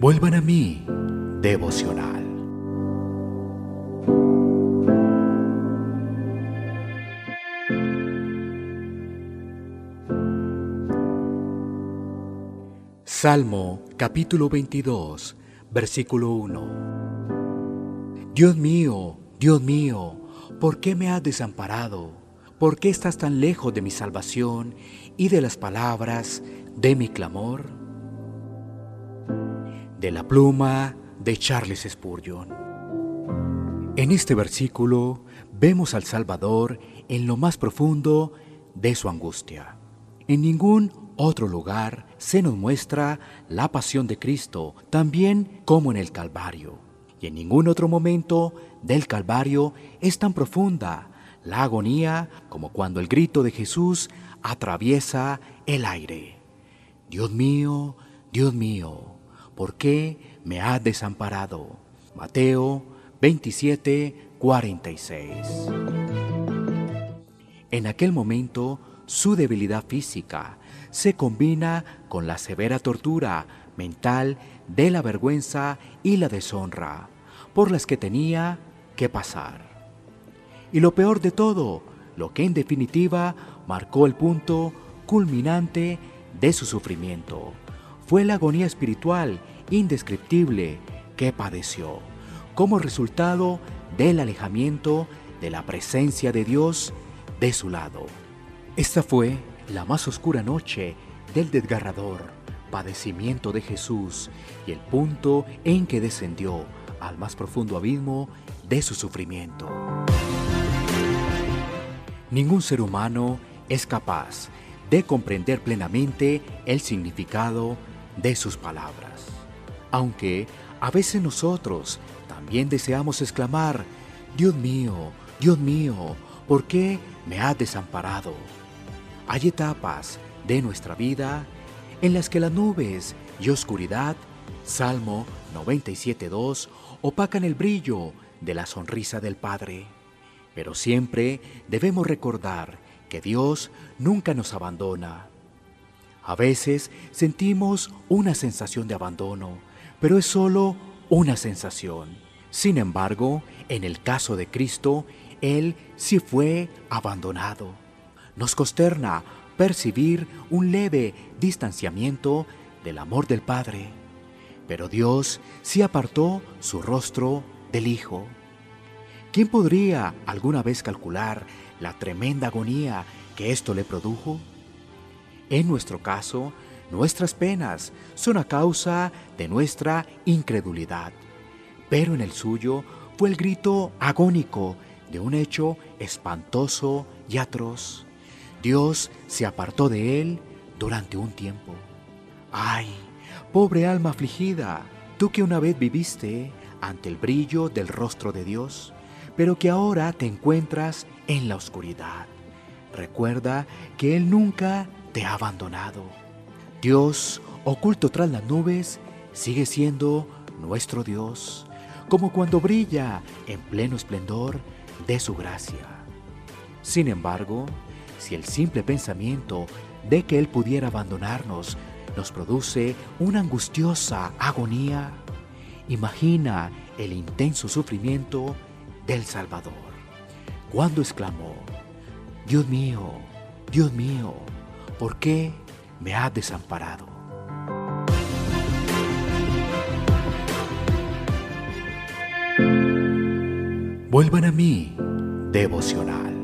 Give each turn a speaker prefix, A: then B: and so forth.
A: Vuelvan a mí, devocional. Salmo capítulo 22, versículo 1. Dios mío, Dios mío, ¿por qué me has desamparado? ¿Por qué estás tan lejos de mi salvación y de las palabras de mi clamor? De la pluma de Charles Spurgeon. En este versículo vemos al Salvador en lo más profundo de su angustia. En ningún otro lugar se nos muestra la pasión de Cristo, también como en el Calvario. Y en ningún otro momento del Calvario es tan profunda la agonía como cuando el grito de Jesús atraviesa el aire. Dios mío, Dios mío, ¿por qué me has desamparado? Mateo 27, 46. En aquel momento, su debilidad física se combina con la severa tortura mental de la vergüenza y la deshonra por las que tenía que pasar. Y lo peor de todo, lo que en definitiva marcó el punto culminante de su sufrimiento, fue la agonía espiritual indescriptible que padeció como resultado del alejamiento de la presencia de Dios de su lado. Esta fue la más oscura noche del desgarrador padecimiento de Jesús y el punto en que descendió al más profundo abismo de su sufrimiento. Ningún ser humano es capaz de comprender plenamente el significado de sus palabras, aunque a veces nosotros también deseamos exclamar, Dios mío, Dios mío, ¿por qué me has desamparado? Hay etapas de nuestra vida en las que las nubes y oscuridad, Salmo 97.2, opacan el brillo de la sonrisa del Padre. Pero siempre debemos recordar que Dios nunca nos abandona. A veces sentimos una sensación de abandono, pero es solo una sensación. Sin embargo, en el caso de Cristo, Él sí fue abandonado. Nos consterna percibir un leve distanciamiento del amor del Padre, pero Dios sí apartó su rostro del Hijo. ¿Quién podría alguna vez calcular la tremenda agonía que esto le produjo? En nuestro caso, nuestras penas son a causa de nuestra incredulidad, pero en el suyo fue el grito agónico de un hecho espantoso y atroz. Dios se apartó de él durante un tiempo. Ay, pobre alma afligida, tú que una vez viviste ante el brillo del rostro de Dios, pero que ahora te encuentras en la oscuridad. Recuerda que Él nunca te ha abandonado. Dios, oculto tras las nubes, sigue siendo nuestro Dios, como cuando brilla en pleno esplendor de su gracia. Sin embargo, si el simple pensamiento de que Él pudiera abandonarnos nos produce una angustiosa agonía, imagina el intenso sufrimiento del Salvador, cuando exclamó, Dios mío, Dios mío, ¿por qué me has desamparado? Vuelvan a mí, devocional.